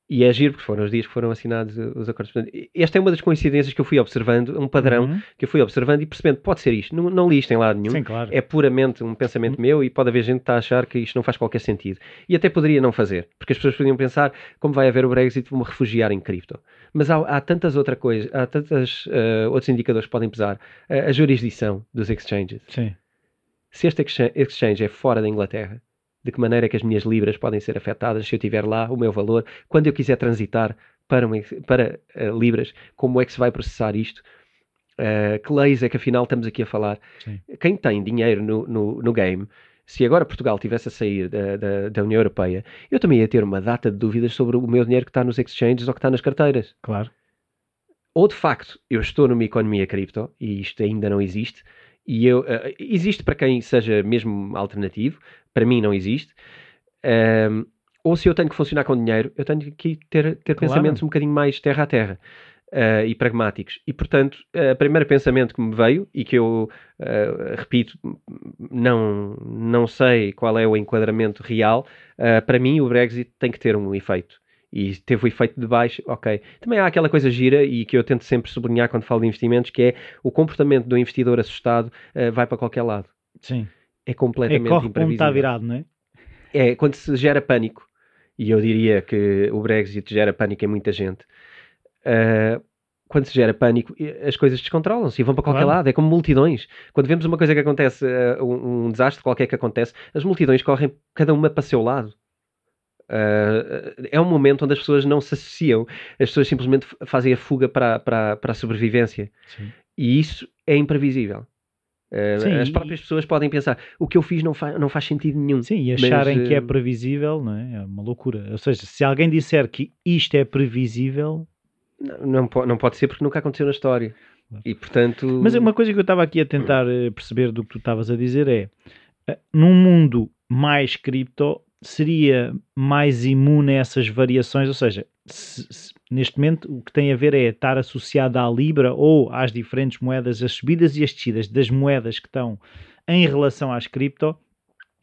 E é giro, porque foram os dias que foram assinados os acordos. Esta é uma das coincidências que eu fui observando, um padrão uhum. que eu fui observando e percebendo, pode ser isto, não, não li isto em lado nenhum, Sim, claro. é puramente um pensamento uhum. meu e pode haver gente que está a achar que isto não faz qualquer sentido. E até poderia não fazer, porque as pessoas poderiam pensar, como vai haver o Brexit, vou-me refugiar em cripto. Mas há, há tantas outras coisas, há tantos uh, eh, outros indicadores que podem pesar. Uh, a jurisdição dos exchanges. Sim. Se este exchange é fora da Inglaterra, de que maneira é que as minhas libras podem ser afetadas se eu tiver lá o meu valor, quando eu quiser transitar para, uma, para uh, libras, como é que se vai processar isto? Uh, que leis é que afinal estamos aqui a falar? Sim. Quem tem dinheiro no, no, no, game, se agora Portugal tivesse a sair da, da, da, União Europeia, eu também ia ter uma data de dúvidas sobre o meu dinheiro que está nos exchanges ou que está nas carteiras. Claro. Ou de facto eu estou numa economia cripto e isto ainda não existe, e eu, uh, existe para quem seja mesmo alternativo, para mim não existe. Um, ou se eu tenho que funcionar com dinheiro, eu tenho que ter, ter claro. pensamentos um bocadinho mais terra a terra. Uh, e pragmáticos. E, portanto, uh, o primeiro pensamento que me veio, e que eu uh, repito, não, não sei qual é o enquadramento real, para mim o Brexit tem que ter um efeito e teve o efeito de baixo, ok. Também há aquela coisa gira e que eu tento sempre sublinhar quando falo de investimentos, que é o comportamento do investidor assustado uh, vai para qualquer lado. Sim. É completamente é corre imprevisível. está virado, não é? É, quando se gera pânico, e eu diria que o Brexit gera pânico em muita gente, uh, quando se gera pânico, as coisas descontrolam-se e vão para qualquer claro. lado. É como multidões. Quando vemos uma coisa que acontece, uh, um, um desastre qualquer que acontece, as multidões correm cada uma para o seu lado. Uh, é um momento onde as pessoas não se associam, as pessoas simplesmente fazem a fuga para, para, para a sobrevivência. Sim. E isso é imprevisível. Uh, Sim, as próprias pessoas podem pensar o que eu fiz não, fa não faz sentido nenhum. Sim, e acharem mas, que é previsível não é? é uma loucura. Ou seja, se alguém disser que isto é previsível, não, não, pode, não pode ser porque nunca aconteceu na história. E portanto. Mas uma coisa que eu estava aqui a tentar eh, perceber do que tu estavas a dizer é num mundo mais cripto, seria mais imune a essas variações, ou seja, se, se, neste momento o que tem a ver é estar associado à Libra ou às diferentes moedas, as subidas e as descidas das moedas que estão em relação às cripto,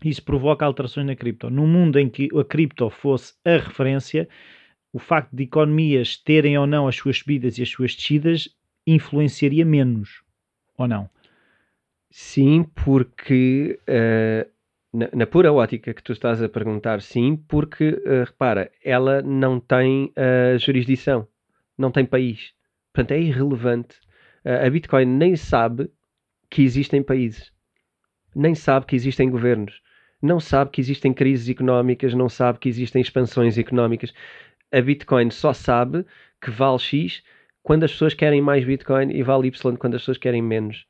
isso provoca alterações na cripto. No mundo em que a cripto fosse a referência, o facto de economias terem ou não as suas subidas e as suas descidas influenciaria menos, ou não? Sim, porque uh, na, na, pura ótica que tu estás a perguntar, sim, porque, uh, repara, ela não tem uh, jurisdição, não tem país. Portanto, é irrelevante. Uh, a Bitcoin nem sabe que existem países, nem sabe que existem governos, não sabe que existem crises económicas, não sabe que existem expansões económicas. A Bitcoin só sabe que vale X quando as pessoas querem mais Bitcoin e vale Y quando as pessoas querem menos.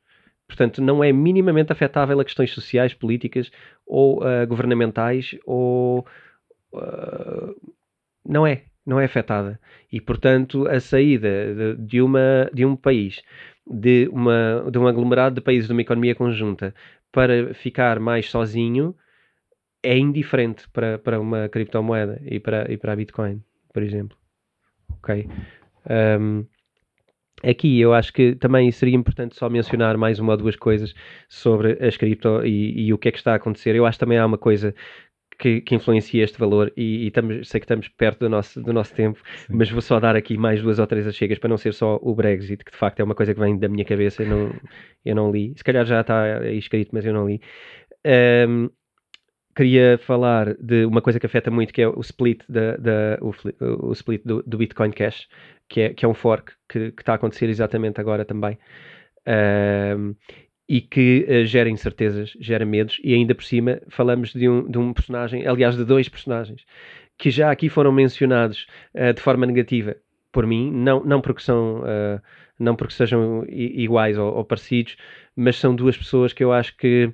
Portanto, não é minimamente afetável a questões sociais, políticas ou uh, governamentais ou uh, não é, não é afetada. E, portanto, a saída de, uma, de um país, de, uma, de um aglomerado de países de uma economia conjunta para ficar mais sozinho é indiferente para, para uma criptomoeda e para, e para a Bitcoin, por exemplo. Ok? Um, Aqui eu acho que também seria importante só mencionar mais uma ou duas coisas sobre as cripto e, e o que é que está a acontecer. Eu acho que também há uma coisa que, que, influencia este valor e, e estamos, sei que estamos perto do nosso, do nosso tempo, Sim. mas vou só dar aqui mais duas ou três achegas para não ser só o Brexit, que de facto é uma coisa que vem da minha cabeça, eu não, eu não li. Se calhar já está aí escrito, mas eu não li. Um, queria falar de uma coisa que afeta muito, que é o split, da, da o, o, split do, do Bitcoin Cash, que é, que é um fork que, está a acontecer exatamente agora também. E que uh, gera incertezas, gera medos, e ainda por cima falamos de um, de um personagem, aliás, de dois personagens, que já aqui foram mencionados uh, de forma negativa por mim, não, não porque são uh, não porque sejam iguais ou, ou, parecidos, mas são duas pessoas que eu acho que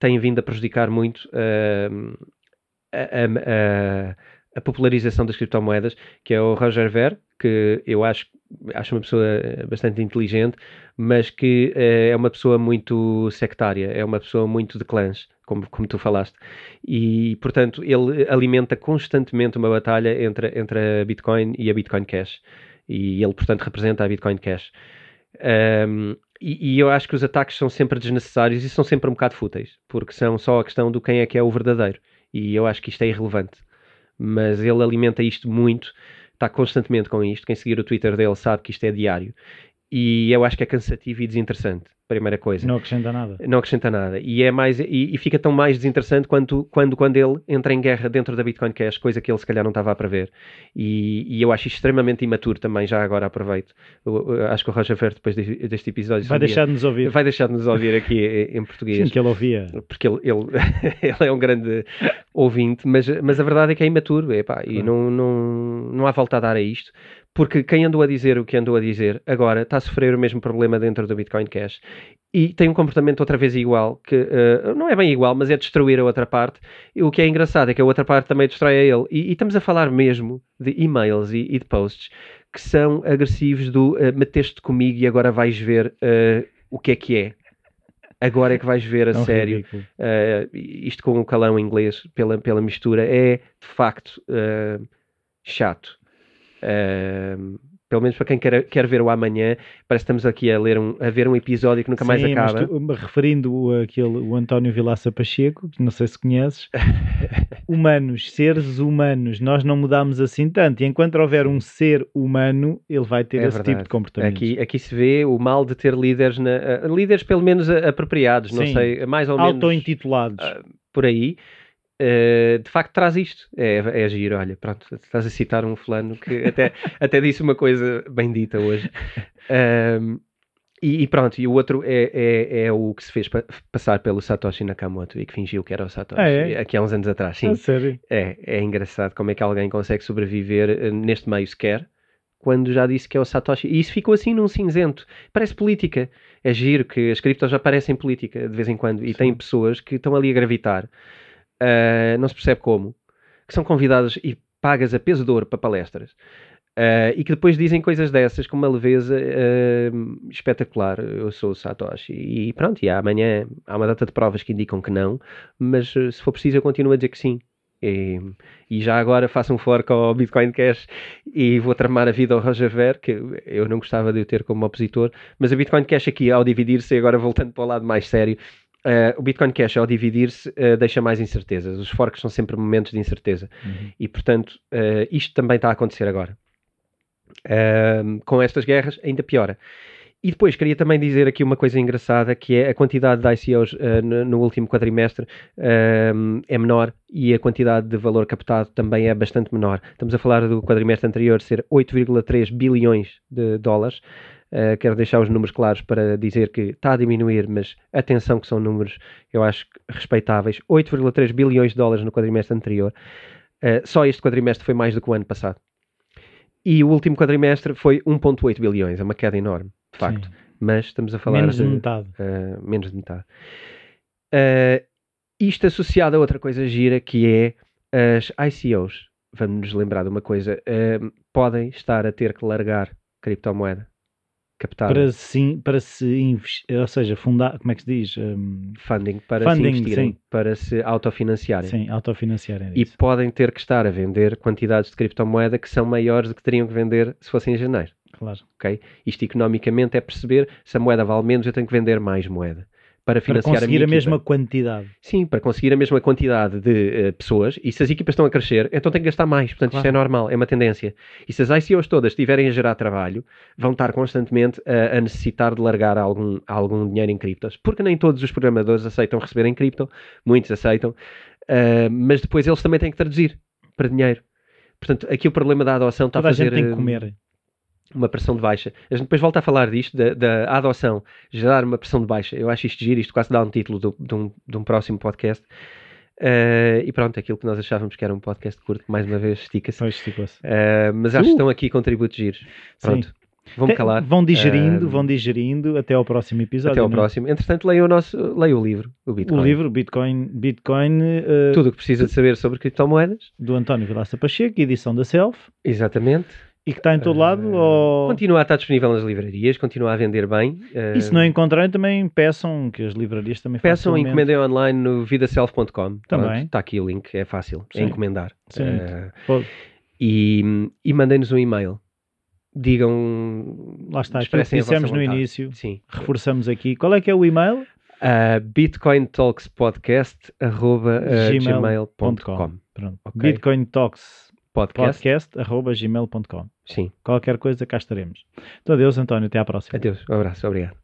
têm vindo a prejudicar muito uh, a, a, a, popularização das criptomoedas, que é o Roger Ver, que eu acho, acho uma pessoa bastante inteligente, mas que uh, é uma pessoa muito sectária, é uma pessoa muito de clãs, como, como tu falaste. E, portanto, ele alimenta constantemente uma batalha entre, entre a Bitcoin e a Bitcoin Cash. E ele, portanto, representa a Bitcoin Cash. Um, e, e, eu acho que os ataques são sempre desnecessários e são sempre um bocado fúteis, porque são só a questão do quem é que é o verdadeiro. E eu acho que isto é irrelevante. Mas ele alimenta isto muito, está constantemente com isto. Quem seguir o Twitter dele sabe que isto é diário. E eu acho que é cansativo e desinteressante primeira coisa. Não acrescenta nada. Não acrescenta nada. E, é mais, e, e, fica tão mais desinteressante quando, quando, quando ele entra em guerra dentro da Bitcoin Cash, coisa que ele se calhar não estava a prever. E, e eu acho extremamente imaturo também, já agora aproveito. Eu, eu acho que o Roger Fer, depois deste, deste episódio... Vai deixar de nos ouvir. Vai deixar de nos ouvir aqui em português. Sim, que ele ouvia. Porque ele, ele, ele é um grande ouvinte, mas, mas a verdade é que é imaturo. Epá, e não, não, não há volta a dar a isto porque quem andou a dizer o que andou a dizer agora está a sofrer o mesmo problema dentro do Bitcoin Cash e tem um comportamento outra vez igual, que uh, não é bem igual, mas é destruir a outra parte. E o que é engraçado é que a outra parte também destrói a ele. E, e estamos a falar mesmo de e-mails e, e, de posts que são agressivos do uh, meteste comigo e agora vais ver uh, o que é que é. Agora é que vais ver a é sério. Uh, isto com o calão inglês, pela, pela mistura, é de facto chato. Uh, pelo menos para quem quer, quer ver o amanhã, parece que estamos aqui a, ler um, a ver um episódio que nunca Sim, mais acaba. Tu, referindo aquele, o António Vilaça Pacheco, que não sei se conheces, humanos, seres humanos, nós não mudamos assim tanto. E enquanto houver um ser humano, ele vai ter é esse verdade. tipo de comportamento. Aqui, aqui se vê o mal de ter líderes, na, uh, líderes pelo menos apropriados, não sei, mais ou menos. Auto-intitulados. Uh, por aí. Uh, de facto traz isto. É, é giro, olha, pronto, estás a citar um fulano que até, até disse uma coisa bem dita hoje. Um, e, e, pronto, e o outro é, é, é o que se fez pa passar pelo Satoshi Nakamoto e que fingiu que era o Satoshi, ah, é? aqui há uns anos atrás. Sim, ah, sério? É, é engraçado como é que alguém consegue sobreviver uh, neste meio sequer quando já disse que é o Satoshi. E isso ficou assim num cinzento. Parece política. É giro que as criptos já parecem política de vez em quando e Sim. tem pessoas que estão ali a gravitar uh, não se percebe como, que são convidadas e pagas a peso de ouro para palestras. Uh, e que depois dizem coisas dessas com uma leveza uh, espetacular. Eu sou o Satoshi. E pronto, e amanhã há uma data de provas que indicam que não, mas se for preciso eu continuo a dizer que sim. E, e, já agora faço um fork ao Bitcoin Cash e vou tramar a vida ao Roger Ver, que eu não gostava de o ter como opositor, mas a Bitcoin Cash aqui, ao dividir-se, agora voltando para o lado mais sério, Uh, o Bitcoin Cash, ao dividir-se, uh, deixa mais incertezas. Os forks são sempre momentos de incerteza. Uhum. E, portanto, uh, isto também está a acontecer agora. com estas guerras, ainda piora. E depois, queria também dizer aqui uma coisa engraçada, que é a quantidade de ICOs no, no, último quadrimestre é menor e a quantidade de valor captado também é bastante menor. Estamos a falar do quadrimestre anterior ser 8,3 bilhões de dólares, Uh, quero deixar os números claros para dizer que está a diminuir, mas atenção que são números, eu acho, respeitáveis. 8,3 bilhões de dólares no quadrimestre anterior. Uh, só este quadrimestre foi mais do que o ano passado. E o último quadrimestre foi 1,8 bilhões, é uma queda enorme, de facto. Sim. Mas estamos a falar menos de, de metade. Uh, menos de metade. isto associado a outra coisa gira que é as ICOs. Vamos nos lembrar de uma coisa: podem estar a ter que largar criptomoeda captar para sim para se investir, ou seja, fundar, como é que se diz? Um, funding para funding, se investirem, sim. para se autofinanciarem. Sim, autofinanciarem. E podem ter que estar a vender quantidades de criptomoeda que são maiores do que teriam que vender se fossem em janeiro. Claro. Okay? Isto economicamente é perceber se a moeda vale menos, eu tenho que vender mais moeda para financiar para conseguir a, a mesma quantidade. Sim, para conseguir a mesma quantidade de uh, pessoas. E se as equipas estão a crescer, então tem que gastar mais. Portanto, claro. isto é normal, é uma tendência. E se as ICOs todas estiverem a gerar trabalho, vão estar constantemente a, a necessitar de largar algum, algum dinheiro em criptos. Porque nem todos os programadores aceitam receber em cripto, muitos aceitam, uh, mas depois eles também têm que traduzir para dinheiro. Portanto, aqui o problema da adoção está Toda a fazer... a gente tem que comer uma pressão de baixa. A gente depois volta a falar disto, da, da adoção, gerar uma pressão de baixa. Eu acho isto giro, isto quase dá um título do, de, um, de um próximo podcast. Uh, e pronto, aquilo que nós achávamos que era um podcast curto, mais uma vez estica-se. Uh, mas acho que Uh. estão aqui contributos giros. Pronto, Sim. Te- calar. Vão digerindo, Uh, vão digerindo até ao próximo episódio. Até ao não é? próximo. Entretanto, leia o, nosso, leia o livro, o Bitcoin. O livro Bitcoin, Bitcoin Tudo o que precisa de saber sobre criptomoedas. do António Vilaça Pacheco, edição da Self, Exatamente. E que está em todo lado. Uh, ou... Continua a estar disponível nas livrarias, continua a vender bem. Uh, E se não encontrarem, também peçam, que as livrarias também Peçam e facilmente- encomendem online no vidaself.com. Também. Está aqui o link, é fácil. Sim. É encomendar. Sim. Uh, e e mandem-nos um e-mail. Digam. Lá está, dissemos no início. Sim. Reforçamos aqui. Qual é que é o e-mail? Uh, bitcointalkspodcast.gmail.com. Bitcoin Talks Podcast. podcast arroba gmail.com. Sim. Qualquer coisa, cá estaremos. Então, adeus, António. Até à próxima. Adeus. Um abraço. Obrigado.